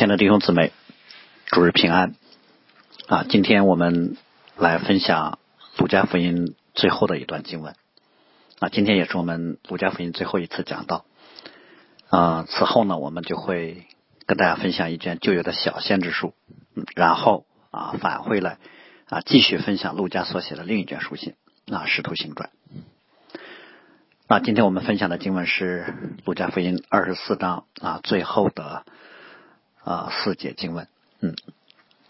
亲爱的弟兄姊妹，主日平安啊！今天我们来分享《路加福音》最后的一段经文啊。今天也是我们《路加福音》最后一次讲到啊。此后呢，我们就会跟大家分享一卷旧约的小先知书，然后啊返回来啊继续分享路加所写的另一卷书信啊《使徒行传》。那今天我们分享的经文是《路加福音》二十四章啊最后的。啊，四节经文，嗯，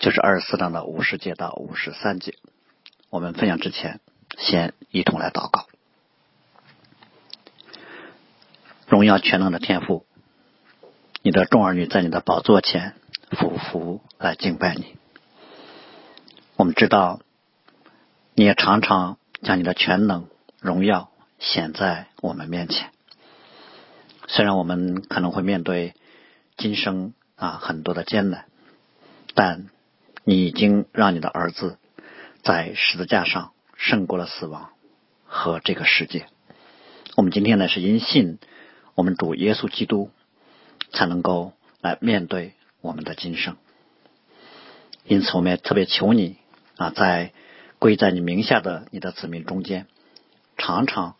就是二十四章的五十节到五十三节。我们分享之前，先一同来祷告。荣耀全能的天赋，你的众儿女在你的宝座前俯伏来敬拜你。我们知道，你也常常将你的全能、荣耀显在我们面前。虽然我们可能会面对今生。啊，很多的艰难，但你已经让你的儿子在十字架上胜过了死亡和这个世界。我们今天呢是因信我们主耶稣基督，才能够来面对我们的今生。因此，我们也特别求你啊，在归在你名下的你的子民中间，常常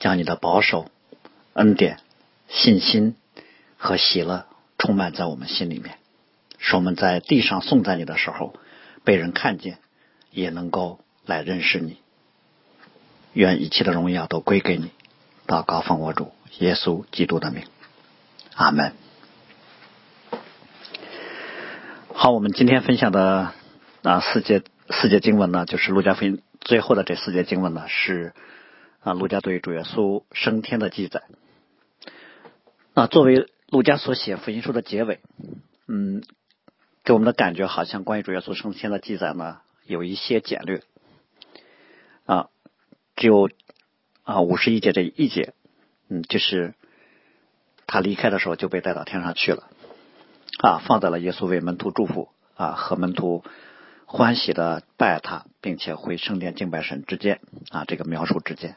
将你的保守、恩典、信心和喜乐。充满在我们心里面，使我们在地上颂赞你的时候，被人看见，也能够来认识你。愿一切的荣耀都归给你。祷告奉我主耶稣基督的名，阿门。好，我们今天分享的啊四节四节经文呢，就是路加福音最后的这四节经文呢，是啊路加对主耶稣升天的记载。那，作为。路加所写福音书的结尾，嗯，给我们的感觉好像关于主耶稣升天的记载呢，有一些简略。啊，只有啊五十一节这一节，嗯，就是他离开的时候就被带到天上去了。啊，放在了耶稣为门徒祝福啊和门徒欢喜的拜他，并且回圣殿敬拜神之间啊这个描述之间，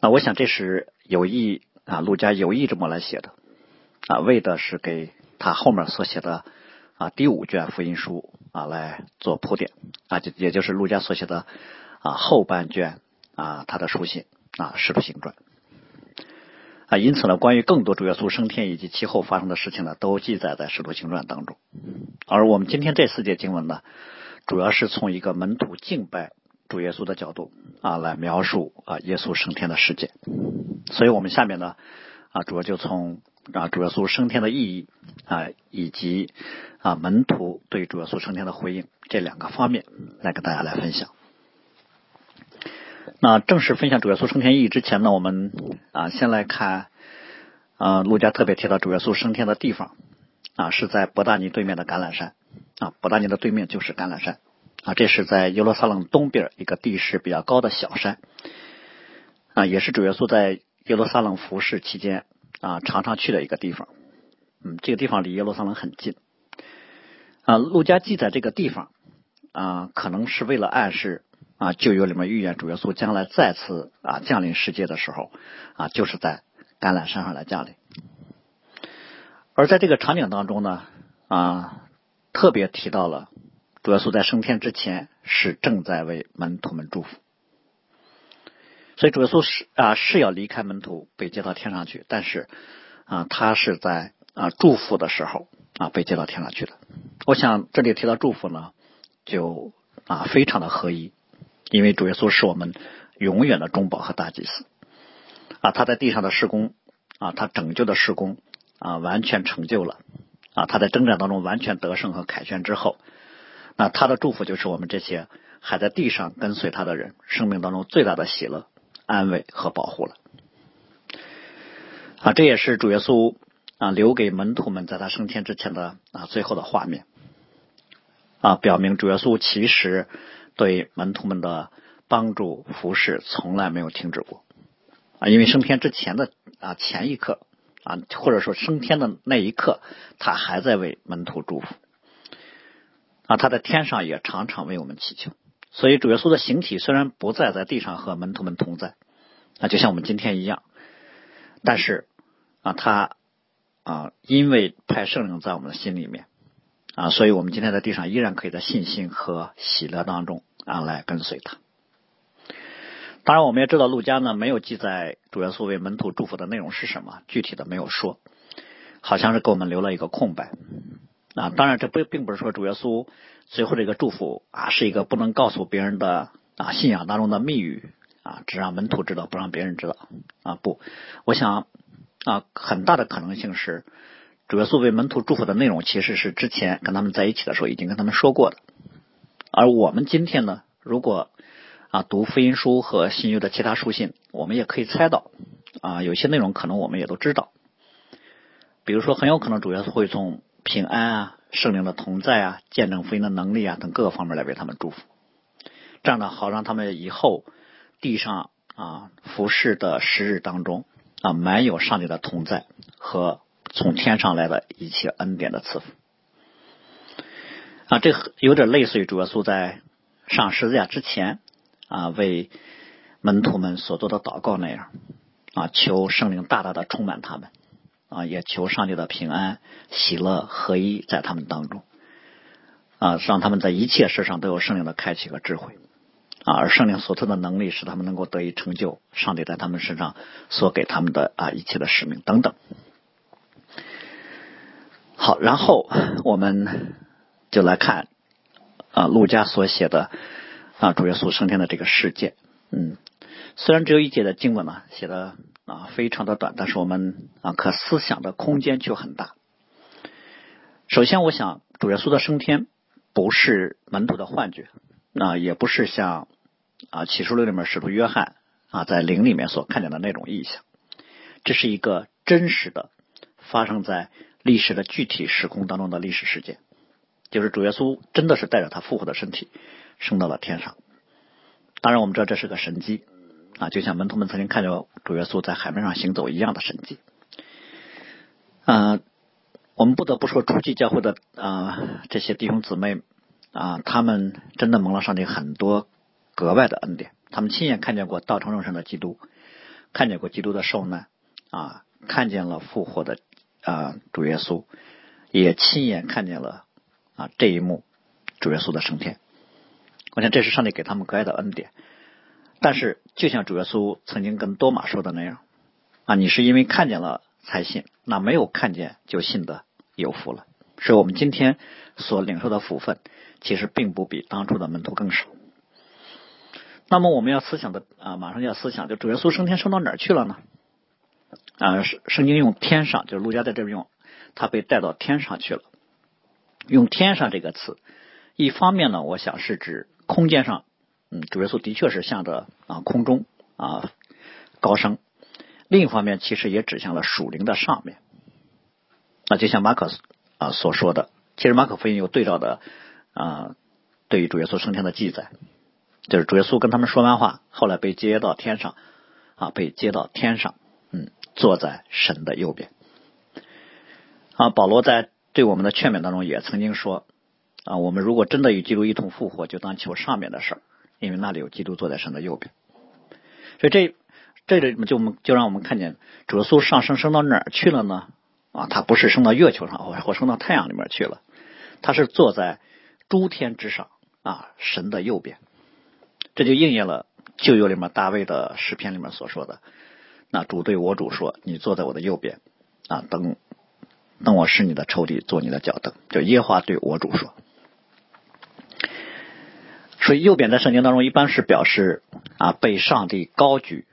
那我想这是有意啊，路家有意这么来写的。啊，为的是给他后面所写的啊第五卷福音书啊来做铺垫啊，就也就是陆家所写的啊后半卷啊他的书信啊使徒行传啊，因此呢，关于更多主耶稣升天以及其后发生的事情呢，都记载在使徒行传当中。而我们今天这四节经文呢，主要是从一个门徒敬拜主耶稣的角度啊来描述啊耶稣升天的事件。所以我们下面呢啊主要就从。啊，主耶稣升天的意义啊，以及啊门徒对主耶稣升天的回应这两个方面，来跟大家来分享。那正式分享主耶稣升天意义之前呢，我们啊先来看啊，路加特别提到主耶稣升天的地方啊，是在伯大尼对面的橄榄山啊，伯大尼的对面就是橄榄山啊，这是在耶路撒冷东边一个地势比较高的小山啊，也是主耶稣在耶路撒冷服侍期间。啊，常常去的一个地方，嗯，这个地方离耶路撒冷很近。啊，路加记载这个地方啊，可能是为了暗示啊，旧约里面预言主耶稣将来再次啊降临世界的时候啊，就是在橄榄山上来降临。而在这个场景当中呢，啊，特别提到了主耶稣在升天之前是正在为门徒们祝福。所以主耶稣是啊是要离开门徒被接到天上去，但是啊他是在啊祝福的时候啊被接到天上去的。我想这里提到祝福呢，就啊非常的合一，因为主耶稣是我们永远的中保和大祭司啊他在地上的施工啊他拯救的施工啊完全成就了啊他在征战当中完全得胜和凯旋之后，那他的祝福就是我们这些还在地上跟随他的人生命当中最大的喜乐。安慰和保护了。啊，这也是主耶稣啊留给门徒们在他升天之前的啊最后的画面。啊，表明主耶稣其实对门徒们的帮助服侍从来没有停止过。啊，因为升天之前的啊前一刻啊，或者说升天的那一刻，他还在为门徒祝福。啊，他在天上也常常为我们祈求。所以主耶稣的形体虽然不再在地上和门徒们同在，啊，就像我们今天一样，但是啊，他啊，因为派圣灵在我们的心里面啊，所以我们今天在地上依然可以在信心和喜乐当中啊来跟随他。当然，我们也知道路加呢没有记载主耶稣为门徒祝福的内容是什么，具体的没有说，好像是给我们留了一个空白。啊。当然，这不并不是说主耶稣最后这个祝福啊是一个不能告诉别人的啊信仰当中的密语啊，只让门徒知道，不让别人知道啊。不，我想啊，很大的可能性是主耶稣为门徒祝福的内容其实是之前跟他们在一起的时候已经跟他们说过的，而我们今天呢，如果啊，读福音书和新约的其他书信，我们也可以猜到啊，有些内容可能我们也都知道。比如说，很有可能主耶稣会从平安啊、圣灵的同在啊、见证福音的能力啊等各个方面来为他们祝福，这样呢，好让他们以后地上啊服侍的时日当中啊，满有上帝的同在和从天上来的一切恩典的赐福。啊，这有点类似于主耶稣在上十字架之前。啊，为门徒们所做的祷告那样啊，求圣灵大大的充满他们啊，也求上帝的平安、喜乐合一在他们当中啊，让他们在一切事上都有圣灵的开启和智慧啊，而圣灵所赐的能力使他们能够得以成就上帝在他们身上所给他们的啊一切的使命等等。好，然后我们就来看啊，陆家所写的。啊，主耶稣升天的这个事件，嗯，虽然只有一节的经文呢，写的啊非常的短，但是我们啊可思想的空间却很大。首先，我想主耶稣的升天不是门徒的幻觉，那也不是像啊启示录里面使徒约翰啊在灵里面所看见的那种意象，这是一个真实的发生在历史的具体时空当中的历史事件，就是主耶稣真的是带着他复活的身体。升到了天上，当然我们知道这是个神迹啊，就像门徒们曾经看见主耶稣在海面上行走一样的神迹。嗯，我们不得不说，初期教会的啊这些弟兄姊妹啊，他们真的蒙了上帝很多格外的恩典，他们亲眼看见过道成肉身的基督，看见过基督的受难啊，看见了复活的啊主耶稣，也亲眼看见了啊这一幕主耶稣的升天。我想这是上帝给他们格外的恩典，但是就像主耶稣曾经跟多马说的那样啊，你是因为看见了才信，那没有看见就信的有福了。所以我们今天所领受的福分，其实并不比当初的门徒更少。那么我们要思想的啊，马上就要思想，就主耶稣升天升到哪儿去了呢？啊，圣圣经用天上，就是路加在这边用，他被带到天上去了。用天上这个词，一方面呢，我想是指。空间上，嗯，主耶稣的确是向着啊空中啊高升。另一方面，其实也指向了属灵的上面。那就像马可啊所说的，其实马可福音有对照的啊，对于主耶稣升天的记载，就是主耶稣跟他们说完话，后来被接到天上啊，被接到天上，嗯，坐在神的右边。啊，保罗在对我们的劝勉当中也曾经说。啊，我们如果真的与基督一同复活，就当求上面的事儿，因为那里有基督坐在神的右边。所以这这里就我们就让我们看见主耶稣上升升到哪儿去了呢？啊，他不是升到月球上，或或升到太阳里面去了，他是坐在诸天之上啊，神的右边。这就应验了旧约里面大卫的诗篇里面所说的：“那主对我主说，你坐在我的右边啊，等等我使你的仇敌做你的脚凳。”就耶华对我主说。所以右边在圣经当中一般是表示啊被上帝高举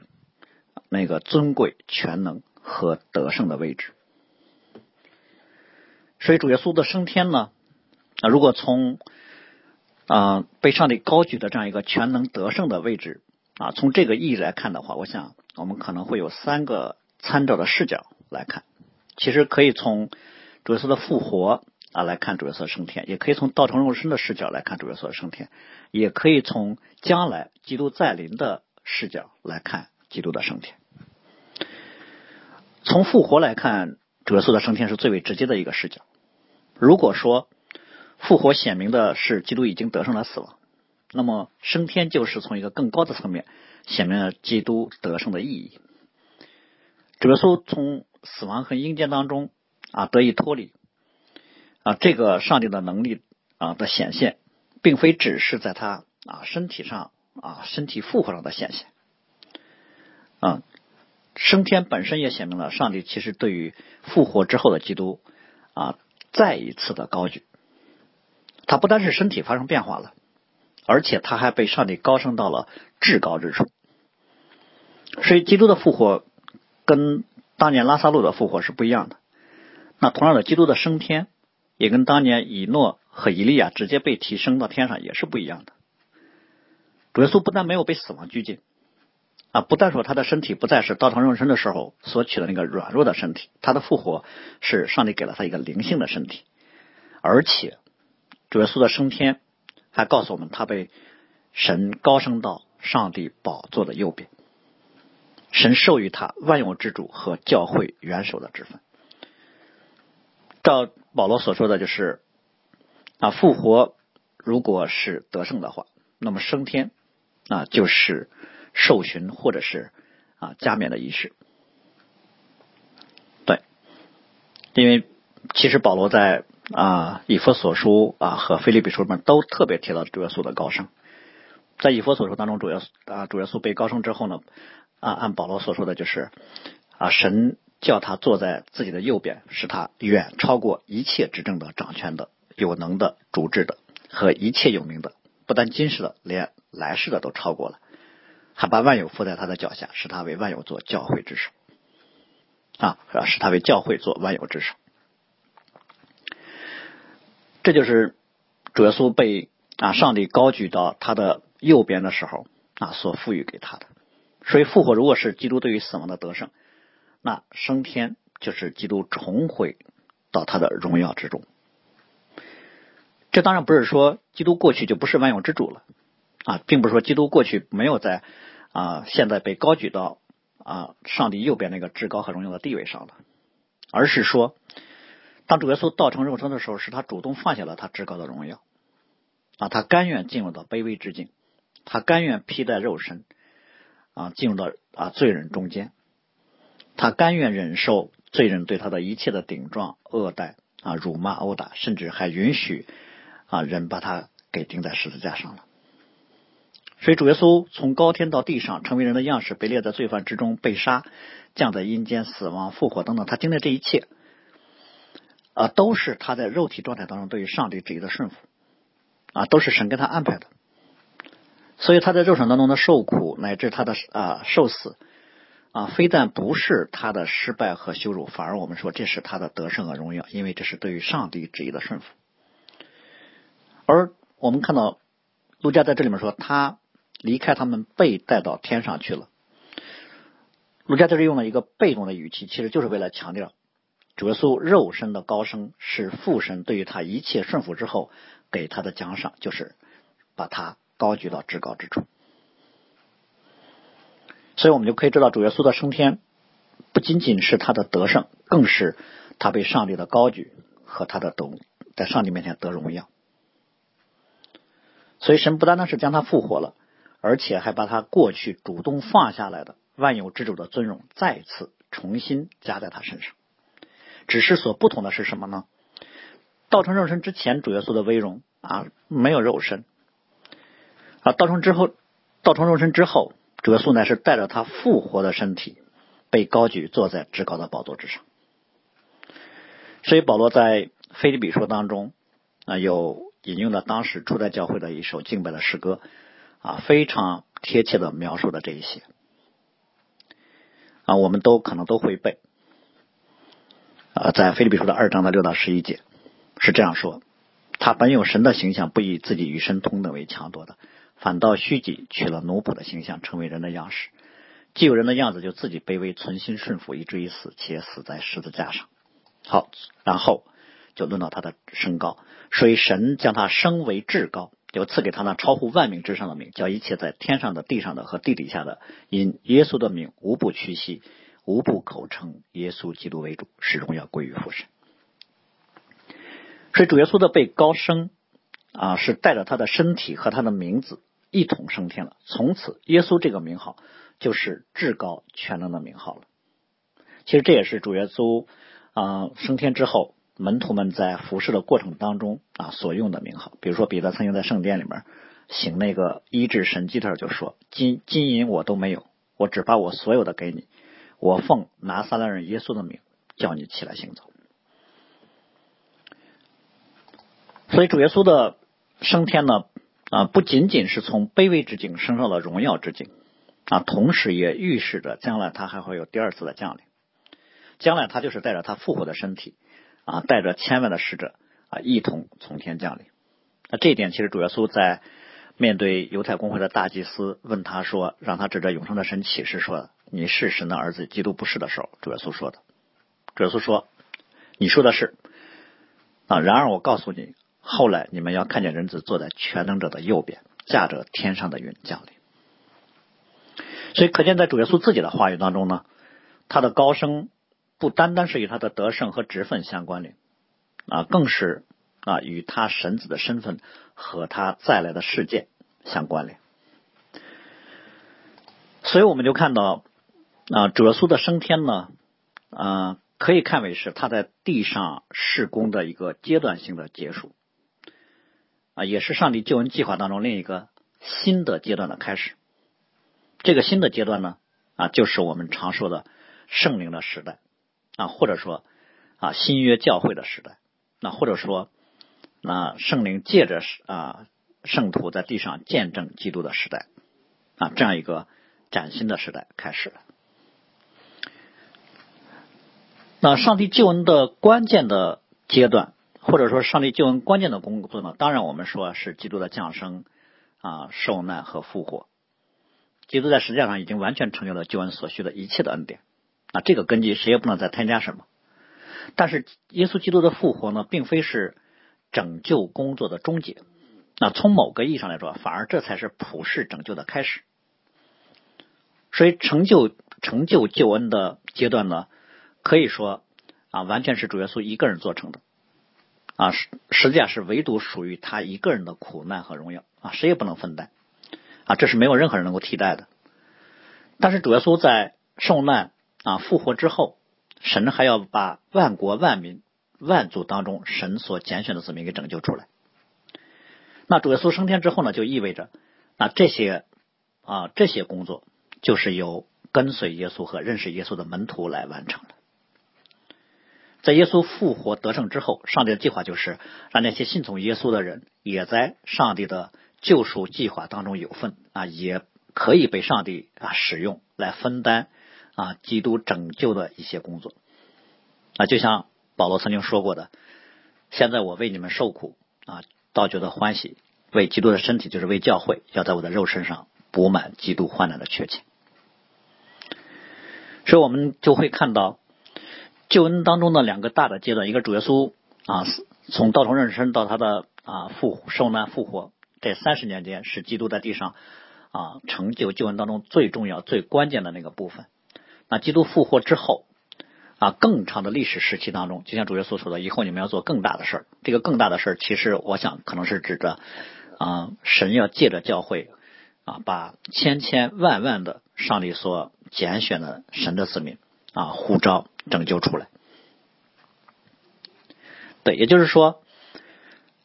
那个尊贵、全能和得胜的位置。所以主耶稣的升天呢，啊如果从啊被上帝高举的这样一个全能得胜的位置啊，从这个意义来看的话，我想我们可能会有三个参照的视角来看。其实可以从主耶稣的复活。啊，来看主耶稣升天，也可以从道成肉身的视角来看主耶稣升天，也可以从将来基督再临的视角来看基督的升天。从复活来看，主耶稣的升天是最为直接的一个视角。如果说复活显明的是基督已经得胜了死亡，那么升天就是从一个更高的层面显明了基督得胜的意义。主耶稣从死亡和阴间当中。啊得以脱离啊，这个上帝的能力啊的显现，并非只是在他啊身体上啊身体复活上的显现。啊，升天本身也显明了上帝其实对于复活之后的基督啊再一次的高举，他不单是身体发生变化了，而且他还被上帝高升到了至高之处，所以基督的复活跟当年拉萨路的复活是不一样的。那同样的，基督的升天也跟当年以诺和以利亚直接被提升到天上也是不一样的。主耶稣不但没有被死亡拘禁啊，不但说他的身体不再是道成肉身的时候所取的那个软弱的身体，他的复活是上帝给了他一个灵性的身体，而且主耶稣的升天还告诉我们，他被神高升到上帝宝座的右边，神授予他万有之主和教会元首的职分。照保罗所说的就是啊，复活如果是得胜的话，那么升天啊就是受寻或者是啊加冕的仪式。对，因为其实保罗在啊以弗所书啊和菲利比书里面都特别提到主耶稣的高升。在以弗所书当中，主耶稣啊主耶稣被高升之后呢，啊按保罗所说的就是啊神。叫他坐在自己的右边，使他远超过一切执政的、掌权的、有能的、主治的和一切有名的，不但今世的，连来世的都超过了，还把万有附在他的脚下，使他为万有做教会之首啊，使他为教会做万有之首。这就是主耶稣被啊上帝高举到他的右边的时候啊所赋予给他的。所以复活如果是基督对于死亡的得胜。那升天就是基督重回到他的荣耀之中。这当然不是说基督过去就不是万有之主了啊，并不是说基督过去没有在啊现在被高举到啊上帝右边那个至高和荣耀的地位上了，而是说当主耶稣道成肉身的时候，是他主动放下了他至高的荣耀啊，他甘愿进入到卑微之境，他甘愿披戴肉身啊，进入到啊罪人中间。他甘愿忍受罪人对他的一切的顶撞、恶待啊、辱骂、殴打，甚至还允许啊人把他给钉在十字架上了。所以主耶稣从高天到地上，成为人的样式，被列在罪犯之中，被杀，降在阴间，死亡、复活等等，他经历这一切啊，都是他在肉体状态当中对于上帝旨意的顺服啊，都是神给他安排的。所以他在肉身当中的受苦，乃至他的啊受死。啊，非但不是他的失败和羞辱，反而我们说这是他的得胜和荣耀，因为这是对于上帝旨意的顺服。而我们看到陆家在这里面说，他离开他们，被带到天上去了。陆家在这用了一个被动的语气，其实就是为了强调主耶稣肉身的高升是父神对于他一切顺服之后给他的奖赏，就是把他高举到至高之处。所以我们就可以知道，主耶稣的升天不仅仅是他的得胜，更是他被上帝的高举和他的得在上帝面前得荣耀。所以神不单单是将他复活了，而且还把他过去主动放下来的万有之主的尊荣再次重新加在他身上。只是所不同的是什么呢？道成肉身之前，主耶稣的威荣啊没有肉身啊，道成之后，道成肉身之后。主耶稣乃是带着他复活的身体，被高举坐在至高的宝座之上。所以保罗在腓立比书当中啊，有引用了当时初代教会的一首敬拜的诗歌啊，非常贴切的描述了这一些啊，我们都可能都会背啊，在腓立比书的二章的六到十一节是这样说：他本有神的形象，不以自己与神同等为强夺的。反倒虚己，取了奴仆的形象，成为人的样式。既有人的样子，就自己卑微，存心顺服，以至于死，且死在十字架上。好，然后就论到他的身高，所以神将他升为至高，就赐给他那超乎万名之上的名，叫一切在天上的、地上的和地底下的，因耶稣的名，无不屈膝，无不口称耶稣基督为主，始终要归于父神。所以主耶稣的被高升啊，是带着他的身体和他的名字。一同升天了。从此，耶稣这个名号就是至高全能的名号了。其实这也是主耶稣啊升天之后，门徒们在服侍的过程当中啊所用的名号，比如说彼得曾经在圣殿里面行那个医治神迹的时候就说：“金金银我都没有，我只把我所有的给你，我奉拿撒勒人耶稣的名叫你起来行走。”所以主耶稣的升天呢啊，不仅仅是从卑微之境升上了荣耀之境啊，同时也预示着将来他还会有第二次的降临。将来他就是带着他复活的身体啊，带着千万的使者啊，一同从天降临。那这一点其实主耶稣在面对犹太公会的大祭司问他说，让他指着永生的神启示说你是神的儿子，基督不是的时候，主耶稣说的。主耶稣说：“你说的是啊，然而我告诉你。”后来你们要看见人子坐在全能者的右边，驾着天上的云降临。所以可见，在主耶稣自己的话语当中呢，他的高升不单单是与他的得胜和职分相关联啊，更是啊与他神子的身份和他再来的世界相关联。所以我们就看到啊，主耶稣的升天呢，啊，可以看为是他在地上事工的一个阶段性的结束。啊，也是上帝救恩计划当中另一个新的阶段的开始。这个新的阶段呢，啊，就是我们常说的圣灵的时代啊，或者说啊新约教会的时代，那或者说那圣灵借着啊圣徒在地上见证基督的时代啊，这样一个崭新的时代开始了。那上帝救恩的关键的阶段。或者说，上帝救恩关键的工作呢？当然，我们说是基督的降生啊、受难和复活。基督在实际上已经完全成就了救恩所需的一切的恩典啊，这个根基谁也不能再添加什么。但是，耶稣基督的复活呢，并非是拯救工作的终结。那从某个意义上来说，反而这才是普世拯救的开始。所以，成就成就救恩的阶段呢，可以说啊，完全是主耶稣一个人做成的。啊，实实际上是唯独属于他一个人的苦难和荣耀啊，谁也不能分担啊，这是没有任何人能够替代的。但是主耶稣在受难啊复活之后，神还要把万国万民万族当中神所拣选的子民给拯救出来。那主耶稣升天之后呢，就意味着啊这些啊这些工作就是由跟随耶稣和认识耶稣的门徒来完成的。在耶稣复活得胜之后，上帝的计划就是让那些信从耶稣的人也在上帝的救赎计划当中有份啊，也可以被上帝啊使用来分担啊基督拯救的一些工作啊。就像保罗曾经说过的：“现在我为你们受苦啊，倒觉得欢喜，为基督的身体，就是为教会，要在我的肉身上补满基督患难的缺欠。”所以，我们就会看到。救恩当中的两个大的阶段，一个主耶稣啊，从道成肉身到他的啊复受难复活，这三十年间是基督在地上啊成就救恩当中最重要、最关键的那个部分。那基督复活之后啊，更长的历史时期当中，就像主耶稣说的，以后你们要做更大的事儿。这个更大的事儿，其实我想可能是指着啊，神要借着教会啊，把千千万万的上帝所拣选的神的子民啊护照。拯救出来，对，也就是说，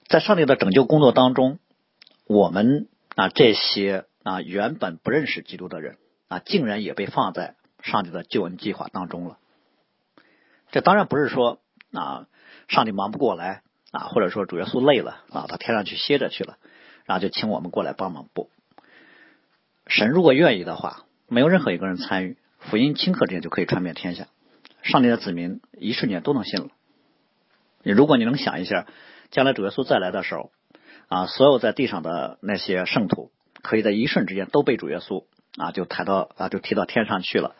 在上帝的拯救工作当中，我们啊这些啊原本不认识基督的人啊，竟然也被放在上帝的救恩计划当中了。这当然不是说啊上帝忙不过来啊，或者说主耶稣累了啊，到天上去歇着去了，然后就请我们过来帮忙。不，神如果愿意的话，没有任何一个人参与，福音顷刻之间就可以传遍天下。上帝的子民一瞬间都能信了。如果你能想一下，将来主耶稣再来的时候，啊，所有在地上的那些圣徒，可以在一瞬之间都被主耶稣啊就抬到啊就提到天上去了，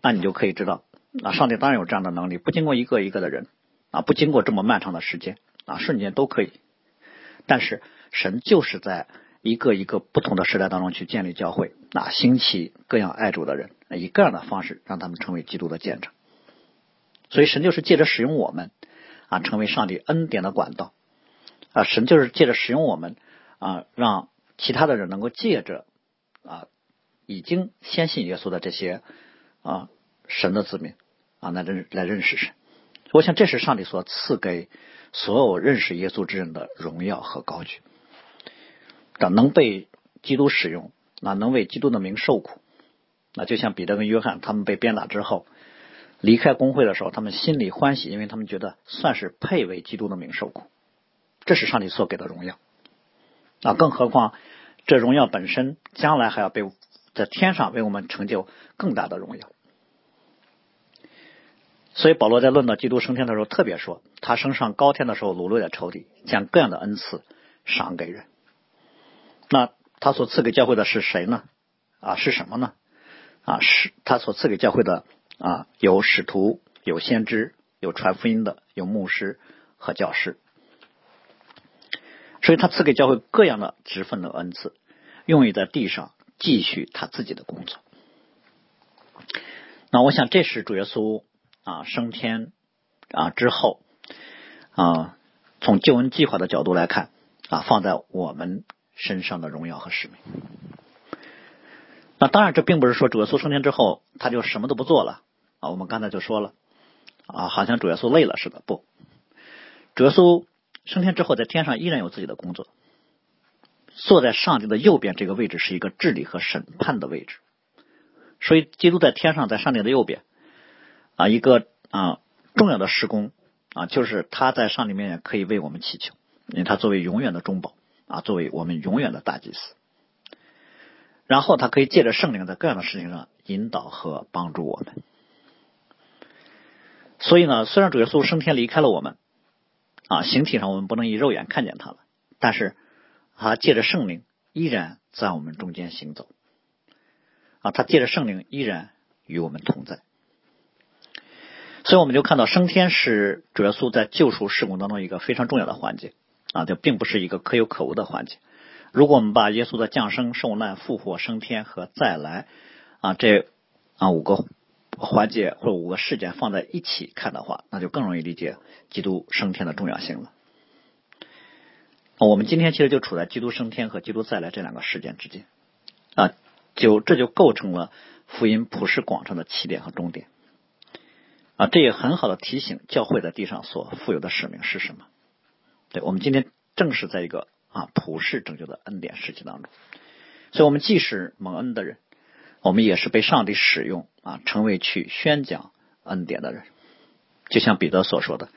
那你就可以知道，啊，上帝当然有这样的能力，不经过一个一个的人啊，不经过这么漫长的时间啊，瞬间都可以。但是神就是在一个一个不同的时代当中去建立教会，啊，兴起各样爱主的人，以各样的方式让他们成为基督的见证。所以神就是借着使用我们啊，成为上帝恩典的管道啊。神就是借着使用我们啊，让其他的人能够借着啊，已经先信耶稣的这些啊神的子民啊，来认来认识神。我想这是上帝所赐给所有认识耶稣之人的荣耀和高举。等能被基督使用，那能为基督的名受苦，那就像彼得跟约翰他们被鞭打之后离开工会的时候，他们心里欢喜，因为他们觉得算是配为基督的名受苦。这是上帝所给的荣耀。啊，更何况这荣耀本身将来还要被在天上为我们成就更大的荣耀。所以保罗在论到基督升天的时候，特别说他升上高天的时候，掳掠的仇敌将各样的恩赐赏给人。那他所赐给教会的是谁呢？啊，是什么呢？啊，是他所赐给教会的啊，有使徒，有先知，有传福音的，有牧师和教师。所以他赐给教会各样的职分的恩赐，用于在地上继续他自己的工作。那我想，这是主耶稣。啊，升天啊之后啊，从救恩计划的角度来看啊，放在我们身上的荣耀和使命。那当然，这并不是说主耶稣升天之后他就什么都不做了啊。我们刚才就说了啊，好像主耶稣累了似的。不，主耶稣升天之后在天上依然有自己的工作，坐在上帝的右边这个位置是一个治理和审判的位置，所以基督在天上，在上帝的右边。啊，一个啊重要的施工啊，就是他在上帝面前可以为我们祈求，因为他作为永远的中保啊，作为我们永远的大祭司。然后他可以借着圣灵在各样的事情上引导和帮助我们。所以呢，虽然主耶稣升天离开了我们啊，形体上我们不能以肉眼看见他了，但是他借着圣灵依然在我们中间行走啊，他借着圣灵依然与我们同在。所以我们就看到升天是主耶稣在救赎事工当中一个非常重要的环节啊，这并不是一个可有可无的环节。如果我们把耶稣的降生、受难、复活、升天和再来啊这啊五个环节或者五个事件放在一起看的话，那就更容易理解基督升天的重要性了。我们今天其实就处在基督升天和基督再来这两个事件之间啊，就这就构成了福音普世广场的起点和终点。啊，这也很好的提醒教会在地上所负有的使命是什么？对我们今天正是在一个啊普世拯救的恩典时期当中，所以我们既是蒙恩的人，我们也是被上帝使用啊，成为去宣讲恩典的人。就像彼得所说的：“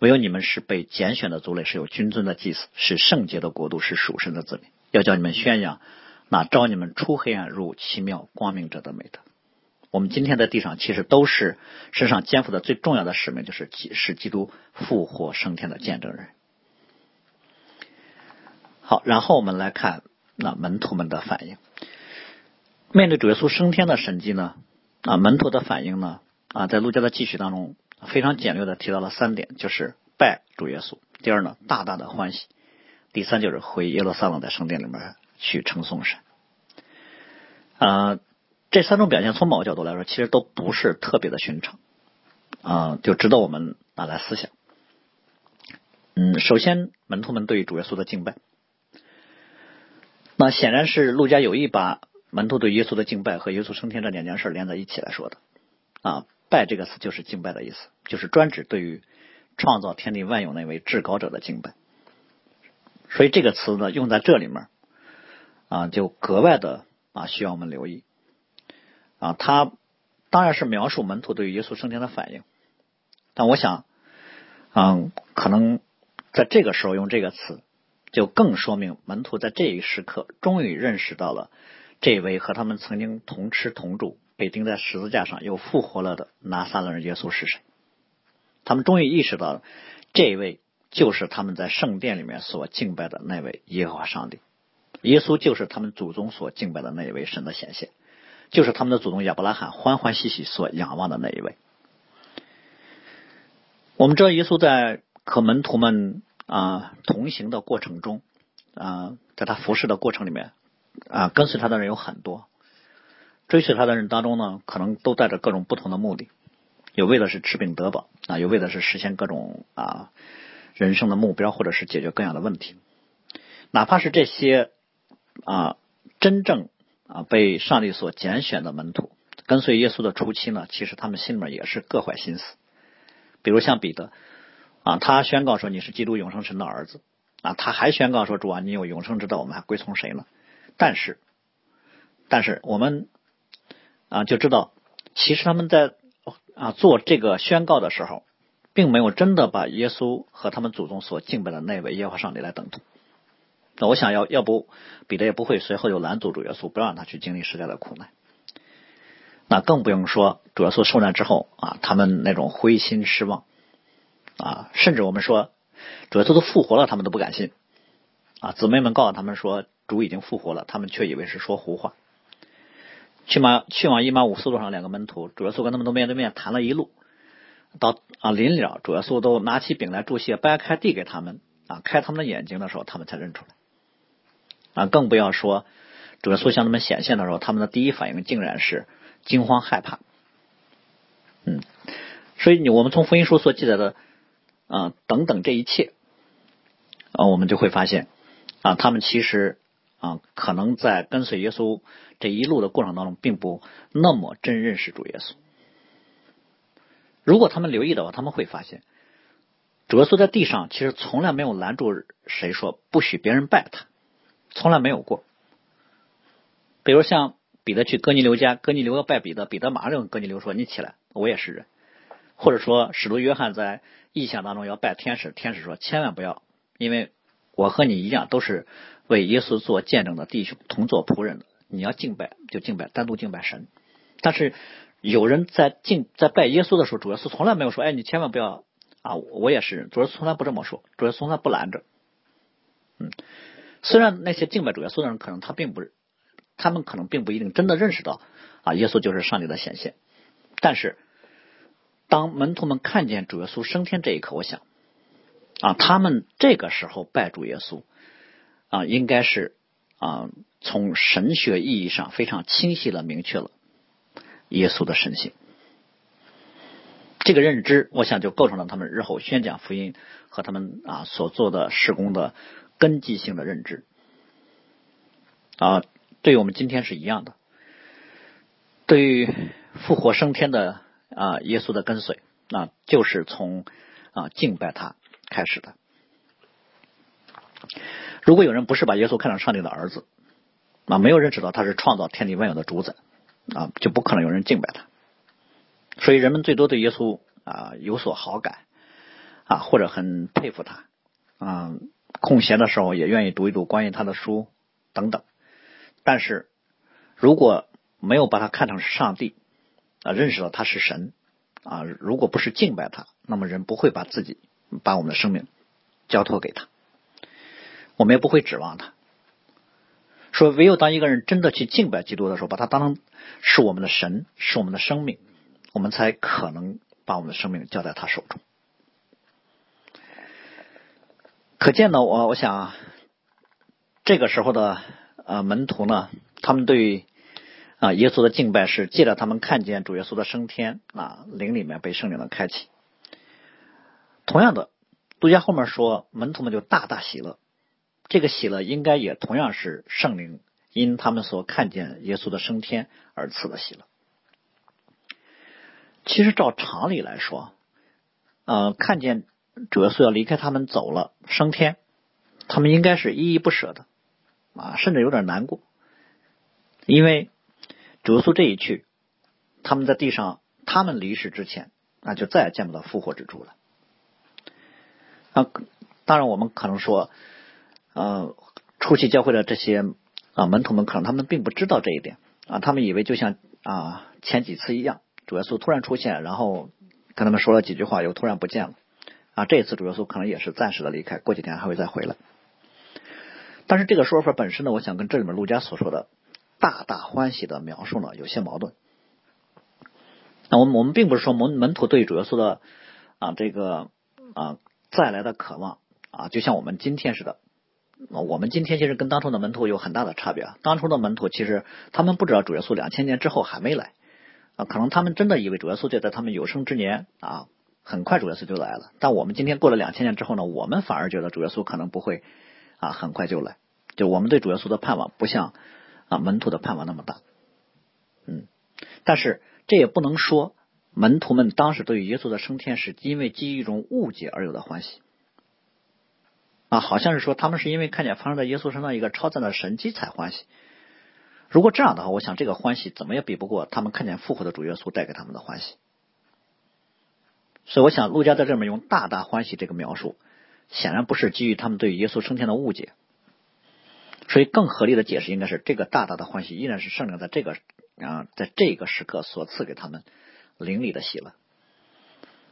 唯有你们是被拣选的族类，是有君尊的祭司，是圣洁的国度，是属神的子民，要叫你们宣扬那招你们出黑暗入奇妙光明者的美德。”我们今天在地上其实都是身上肩负的最重要的使命，就是使基督复活升天的见证人。好，然后我们来看那门徒们的反应。面对主耶稣升天的神迹呢，啊，门徒的反应呢，啊，在路加的记叙当中非常简略的提到了三点，就是拜主耶稣；第二呢，大大的欢喜；第三就是回耶路撒冷在圣殿里面去称颂神。啊。这三种表现，从某个角度来说，其实都不是特别的寻常啊，就值得我们拿来思想。嗯，首先，门徒们对主耶稣的敬拜，那显然是路加有意把门徒对耶稣的敬拜和耶稣升天这两件事连在一起来说的啊。拜这个词就是敬拜的意思，就是专指对于创造天地万有那位至高者的敬拜。所以这个词呢，用在这里面啊，就格外的啊，需要我们留意。啊，他当然是描述门徒对耶稣升天的反应，但我想，嗯，可能在这个时候用这个词，就更说明门徒在这一时刻终于认识到了这位和他们曾经同吃同住、被钉在十字架上又复活了的拿撒勒人耶稣是谁。他们终于意识到，这位就是他们在圣殿里面所敬拜的那位耶和华上帝，耶稣就是他们祖宗所敬拜的那一位神的显现。就是他们的祖宗亚伯拉罕欢欢喜喜所仰望的那一位。我们知道耶稣在和门徒们啊同行的过程中啊，在他服侍的过程里面啊，跟随他的人有很多，追随他的人当中呢，可能都带着各种不同的目的，有为的是吃饼得饱啊，有为的是实现各种啊人生的目标，或者是解决各样的问题。哪怕是这些啊真正。啊，被上帝所拣选的门徒，跟随耶稣的初期呢，其实他们心里面也是各怀心思，比如像彼得啊，他宣告说你是基督永生神的儿子啊，他还宣告说主啊，你有永生之道，我们还归从谁呢？但是，但是我们啊就知道，其实他们在啊做这个宣告的时候，并没有真的把耶稣和他们祖宗所敬拜的那位耶和华上帝来等同。那我想要要不彼得也不会随后又拦阻主耶稣，不让他去经历世界的苦难。那更不用说主耶稣受难之后啊，他们那种灰心失望啊，甚至我们说主耶稣都复活了，他们都不敢信啊。姊妹们告诉他们说主已经复活了，他们却以为是说胡话。去马去往伊马五四路上，两个门徒主耶稣跟他们都面对面谈了一路，到啊临了，主耶稣都拿起饼来祝谢，掰开递给他们啊，开他们的眼睛的时候，他们才认出来啊。更不要说主耶稣向他们显现的时候，他们的第一反应竟然是。惊慌害怕，嗯，所以你我们从福音书所记载的啊等等这一切啊，我们就会发现啊，他们其实啊可能在跟随耶稣这一路的过程当中，并不那么真认识主耶稣。如果他们留意的话，他们会发现主耶稣在地上其实从来没有拦住谁说不许别人拜他，从来没有过。比如像。彼得去哥尼流家，哥尼流要拜彼得，彼得马上就跟哥尼流说：“你起来，我也是人。”或者说，使徒约翰在意象当中要拜天使，天使说：“千万不要，因为我和你一样，都是为耶稣做见证的弟兄，同做仆人的。你要敬拜就敬拜，单独敬拜神。但是有人在敬在拜耶稣的时候，主耶稣从来没有说：‘哎，你千万不要啊，我也是人。’主耶稣从来不这么说，主耶稣从来不拦着。嗯，虽然那些敬拜主耶稣的人，可能他并不。他们可能并不一定真的认识到啊，耶稣就是上帝的显现。但是，当门徒们看见主耶稣升天这一刻，我想啊，他们这个时候拜主耶稣啊，应该是啊，从神学意义上非常清晰的明确了耶稣的神性。这个认知，我想就构成了他们日后宣讲福音和他们啊所做的事工的根基性的认知啊。对于我们今天是一样的，对于复活升天的啊耶稣的跟随，那就是从啊敬拜他开始的。如果有人不是把耶稣看成上帝的儿子，啊没有认识到他是创造天地万有的主宰，啊就不可能有人敬拜他。所以人们最多对耶稣啊有所好感啊或者很佩服他啊空闲的时候也愿意读一读关于他的书等等。但是，如果没有把他看成是上帝啊，认识到他是神啊，如果不是敬拜他，那么人不会把自己把我们的生命交托给他，我们也不会指望他。说唯有当一个人真的去敬拜基督的时候，把他当成是我们的神，是我们的生命，我们才可能把我们的生命交在他手中。可见呢，我我想这个时候的。呃，门徒呢？他们对啊耶稣的敬拜是借着他们看见主耶稣的升天啊，灵里面被圣灵的开启。同样的，杜家后面说门徒们就大大喜乐，这个喜乐应该也同样是圣灵因他们所看见耶稣的升天而赐的喜乐。其实照常理来说，呃，看见主耶稣要离开他们走了升天，他们应该是依依不舍的。啊，甚至有点难过，因为主耶稣这一去，他们在地上，他们离世之前，那就再也见不到复活之主了。啊，当然我们可能说，呃，初期教会的这些啊门徒们，可能他们并不知道这一点啊，他们以为就像啊前几次一样，主耶稣突然出现，然后跟他们说了几句话，又突然不见了。啊，这一次主耶稣可能也是暂时的离开，过几天还会再回来。但是这个说法本身呢，我想跟这里面陆家所说的“大大欢喜”的描述呢有些矛盾。那我们我们并不是说门门徒对主耶稣的啊这个啊再来的渴望啊，就像我们今天似的。我们今天其实跟当初的门徒有很大的差别。当初的门徒其实他们不知道主耶稣两千年之后还没来啊，可能他们真的以为主耶稣就在他们有生之年啊，很快主耶稣就来了。但我们今天过了两千年之后呢，我们反而觉得主耶稣可能不会。啊，很快就来。就我们对主耶稣的盼望，不像门徒的盼望那么大。嗯，但是这也不能说门徒们当时对于耶稣的升天是因为基于一种误解而有的欢喜啊，好像是说他们是因为看见发生在耶稣身上一个超赞的神迹才欢喜。如果这样的话，我想这个欢喜怎么也比不过他们看见复活的主耶稣带给他们的欢喜。所以，我想陆家在这里面用“大大欢喜”这个描述，显然不是基于他们对耶稣升天的误解。所以，更合理的解释应该是，这个大大的欢喜依然是圣灵在这个啊，在这个时刻所赐给他们灵里的喜乐。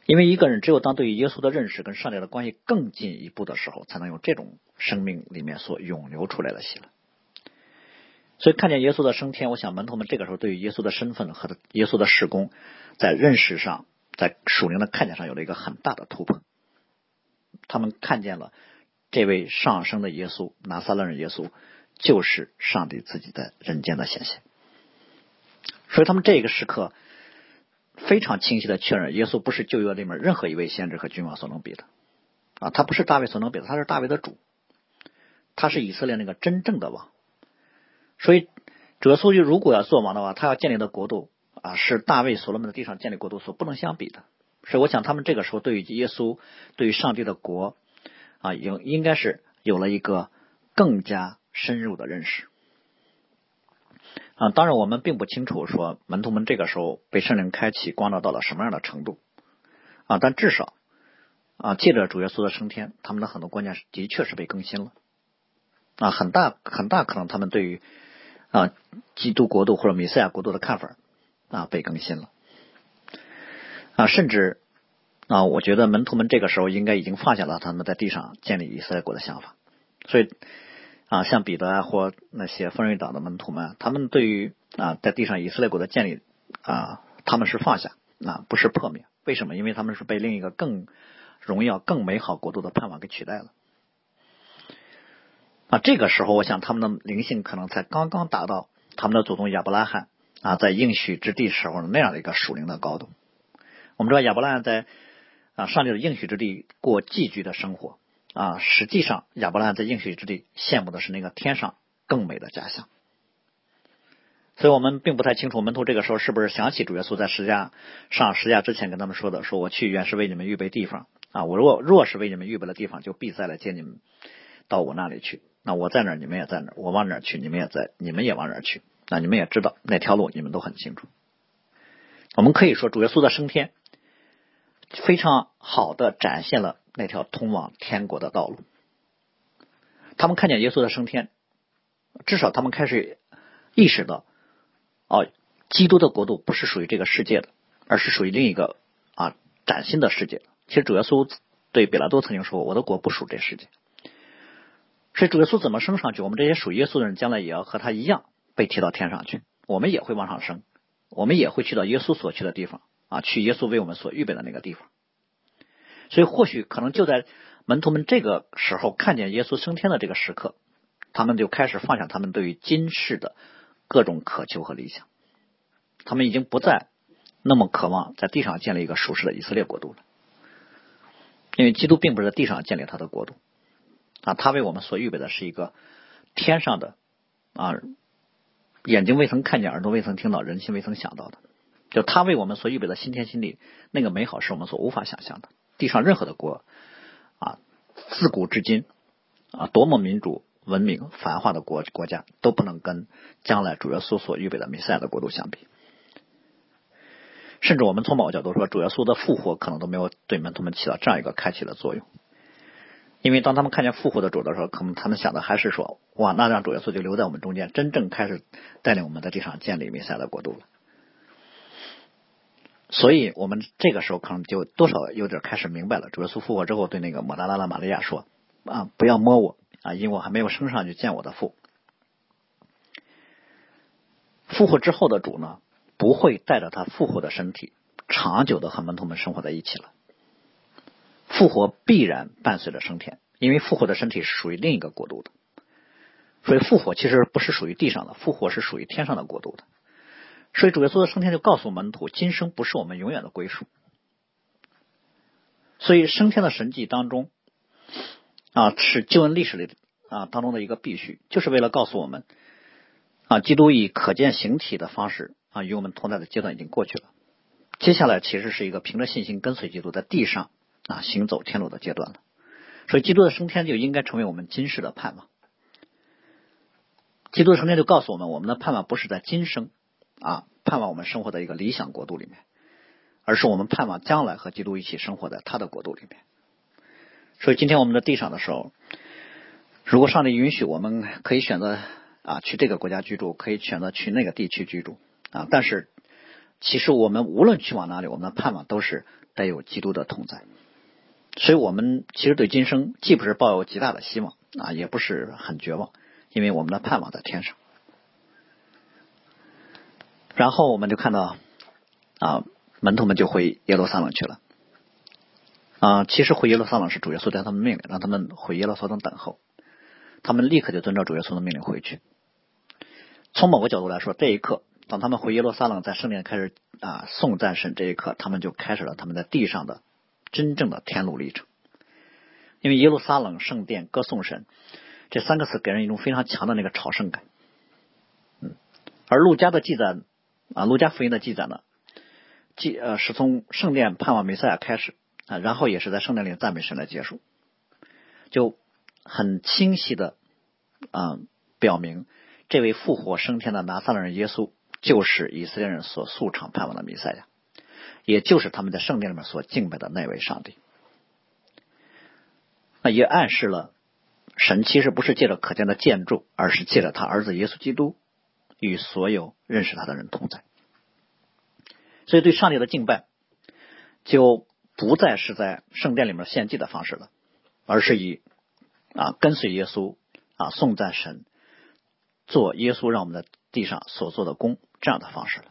因为一个人只有当对于耶稣的认识跟上帝的关系更进一步的时候，才能有这种生命里面所涌流出来的喜乐。所以，看见耶稣的升天，我想门徒们这个时候对于耶稣的身份和耶稣的事工，在认识上。在属灵的看见上有了一个很大的突破，他们看见了这位上升的耶稣，拿撒勒人耶稣就是上帝自己的人间的显现，所以他们这个时刻非常清晰的确认，耶稣不是旧约里面任何一位先知和君王所能比的啊，他不是大卫所能比的，他是大卫的主，他是以色列那个真正的王，所以主耶稣如果要做王的话，他要建立的国度。啊，是大卫所罗门的地上建立国度所不能相比的。所以，我想他们这个时候对于耶稣、对于上帝的国啊，应应该是有了一个更加深入的认识。啊，当然我们并不清楚说门徒们这个时候被圣灵开启光照到了什么样的程度啊，但至少啊，借着主耶稣的升天，他们的很多观念的确是被更新了啊，很大很大可能他们对于啊基督国度或者弥赛亚国度的看法。啊，被更新了啊，甚至啊，我觉得门徒们这个时候应该已经放下了他们在地上建立以色列国的想法，所以啊，像彼得啊或那些分瑞党的门徒们，他们对于啊在地上以色列国的建立啊，他们是放下啊，不是破灭。为什么？因为他们是被另一个更荣耀、更美好国度的盼望给取代了啊。这个时候，我想他们的灵性可能才刚刚达到他们的祖宗亚伯拉罕。啊，在应许之地时候那样的一个属灵的高度，我们知道亚伯拉罕在啊上帝的应许之地过寄居的生活啊，实际上亚伯拉罕在应许之地羡慕的是那个天上更美的家乡，所以我们并不太清楚门徒这个时候是不是想起主耶稣在十架上十架之前跟他们说的，说我去原是为你们预备地方啊，我若若是为你们预备了地方，就必再来接你们到我那里去，那我在哪儿，你们也在哪儿，我往哪儿去，你们也在，你们也往哪儿去。那你们也知道那条路，你们都很清楚。我们可以说，主耶稣的升天非常好的展现了那条通往天国的道路。他们看见耶稣的升天，至少他们开始意识到，哦，基督的国度不是属于这个世界的，而是属于另一个啊崭新的世界。其实主耶稣对比拉多曾经说过：“我的国不属这世界。”所以主耶稣怎么升上去？我们这些属耶稣的人，将来也要和他一样。被提到天上去，我们也会往上升，我们也会去到耶稣所去的地方啊，去耶稣为我们所预备的那个地方。所以，或许可能就在门徒们这个时候看见耶稣升天的这个时刻，他们就开始放下他们对于今世的各种渴求和理想，他们已经不再那么渴望在地上建立一个属实的以色列国度了，因为基督并不是在地上建立他的国度啊，他为我们所预备的是一个天上的啊。眼睛未曾看见，耳朵未曾听到，人心未曾想到的，就他为我们所预备的新天新地，那个美好是我们所无法想象的。地上任何的国啊，自古至今啊，多么民主、文明、繁华的国国家，都不能跟将来主耶稣所预备的弥赛亚的国度相比。甚至我们从某个角度说，主耶稣的复活可能都没有对门徒们起到这样一个开启的作用。因为当他们看见复活的主的时候，可能他们想的还是说：“哇，那让主耶稣就留在我们中间，真正开始带领我们在地上建立弥赛亚的国度了。”所以，我们这个时候可能就多少有点开始明白了，主耶稣复活之后对那个抹大拉的玛利亚说：“啊，不要摸我啊，因为我还没有升上去见我的父。”复活之后的主呢，不会带着他复活的身体长久的和门徒们生活在一起了。复活必然伴随着升天，因为复活的身体是属于另一个国度的，所以复活其实不是属于地上的，复活是属于天上的国度的。所以主耶稣的升天就告诉门徒，今生不是我们永远的归属。所以升天的神迹当中，啊，是救恩历史里啊当中的一个必须，就是为了告诉我们，啊，基督以可见形体的方式啊与我们同在的阶段已经过去了，接下来其实是一个凭着信心跟随基督在地上啊行走天路的阶段了。所以，基督的升天就应该成为我们今世的盼望。基督的升天就告诉我们，我们的盼望不是在今生啊，盼望我们生活在一个理想国度里面，而是我们盼望将来和基督一起生活在他的国度里面。所以，今天我们在地上的时候，如果上帝允许，我们可以选择啊去这个国家居住，可以选择去那个地区居住啊。但是，其实我们无论去往哪里，我们的盼望都是带有基督的同在。所以我们其实对今生既不是抱有极大的希望啊，也不是很绝望，因为我们的盼望在天上。然后我们就看到啊，门徒们就回耶路撒冷去了啊。其实回耶路撒冷是主耶稣对他们命令，让他们回耶路撒冷等候。他们立刻就遵照主耶稣的命令回去。从某个角度来说，这一刻，当他们回耶路撒冷，在圣殿开始啊颂赞神这一刻，他们就开始了他们在地上的。真正的天路历程，因为耶路撒冷圣殿歌颂神这三个词给人一种非常强的那个朝圣感。嗯，而路加的记载啊，路加福音的记载呢，记呃是从圣殿盼望弥赛亚开始啊，然后也是在圣殿里赞美神来结束，就很清晰的啊表明这位复活升天的拿撒勒人耶稣就是以色列人所素常盼望的弥赛亚。也就是他们在圣殿里面所敬拜的那位上帝，那也暗示了神其实不是借着可见的建筑，而是借着他儿子耶稣基督与所有认识他的人同在。所以，对上帝的敬拜就不再是在圣殿里面献祭的方式了，而是以啊跟随耶稣啊颂赞神，做耶稣让我们在地上所做的功这样的方式了。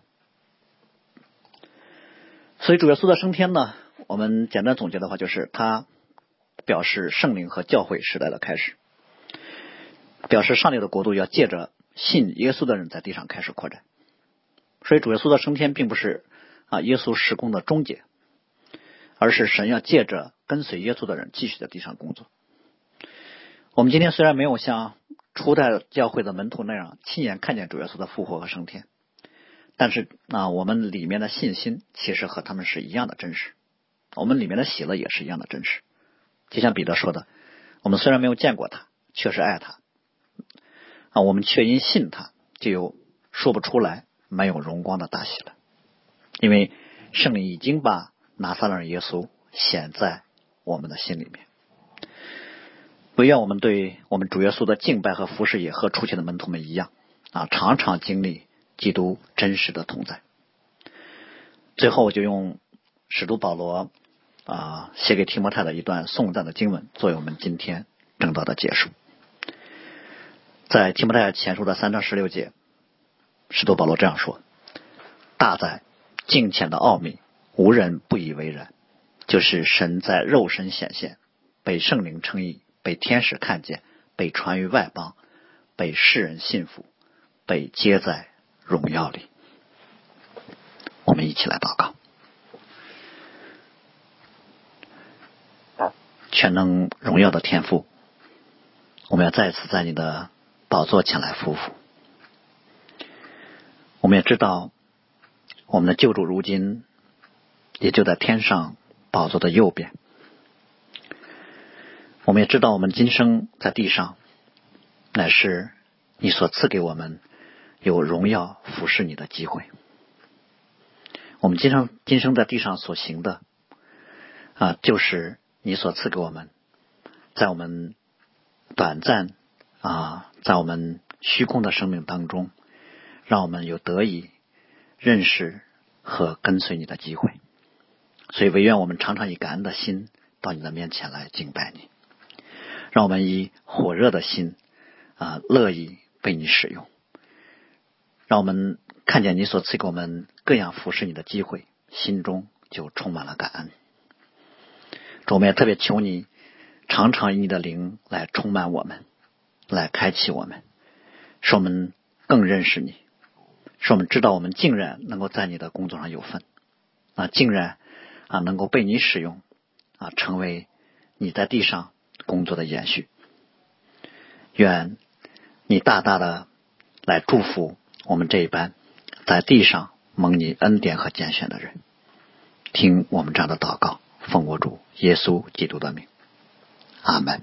所以主耶稣的升天呢，我们简单总结的话，就是他表示圣灵和教会时代的开始，表示上帝的国度要借着信耶稣的人在地上开始扩展。所以主耶稣的升天并不是啊耶稣施工的终结，而是神要借着跟随耶稣的人继续在地上工作。我们今天虽然没有像初代教会的门徒那样亲眼看见主耶稣的复活和升天。但是啊，我们里面的信心其实和他们是一样的真实，我们里面的喜乐也是一样的真实。就像彼得说的，我们虽然没有见过他，确实爱他啊，我们却因信他，就有说不出来没有荣光的大喜了。因为圣灵已经把拿撒勒耶稣显在我们的心里面。唯愿我们对我们主耶稣的敬拜和服侍也和初期的门徒们一样啊，常常经历。基督真实的同在。最后，我就用使徒保罗啊写给提摩太的一段颂赞的经文，作为我们今天正道的结束。在提摩太前书的三章十六节，使徒保罗这样说：“大在敬虔的奥秘，无人不以为然。就是神在肉身显现，被圣灵称义，被天使看见，被传于外邦，被世人信服，被接在。”荣耀里，我们一起来祷告。全能荣耀的天赋，我们要再次在你的宝座前来匍匐。我们也知道，我们的救主如今也就在天上宝座的右边。我们也知道，我们今生在地上，乃是你所赐给我们。有荣耀服侍你的机会。我们今生今生在地上所行的啊，就是你所赐给我们，在我们短暂啊，在我们虚空的生命当中，让我们有得以认识和跟随你的机会。所以，唯愿我们常常以感恩的心到你的面前来敬拜你，让我们以火热的心啊，乐意被你使用。让我们看见你所赐给我们各样服侍你的机会，心中就充满了感恩。主，我们也特别求你，常常以你的灵来充满我们，来开启我们，使我们更认识你，使我们知道我们竟然能够在你的工作上有份啊，竟然啊能够被你使用啊，成为你在地上工作的延续。愿你大大的来祝福。我们这一班在地上蒙你恩典和拣选的人，听我们这样的祷告，奉我主耶稣基督的名，阿门。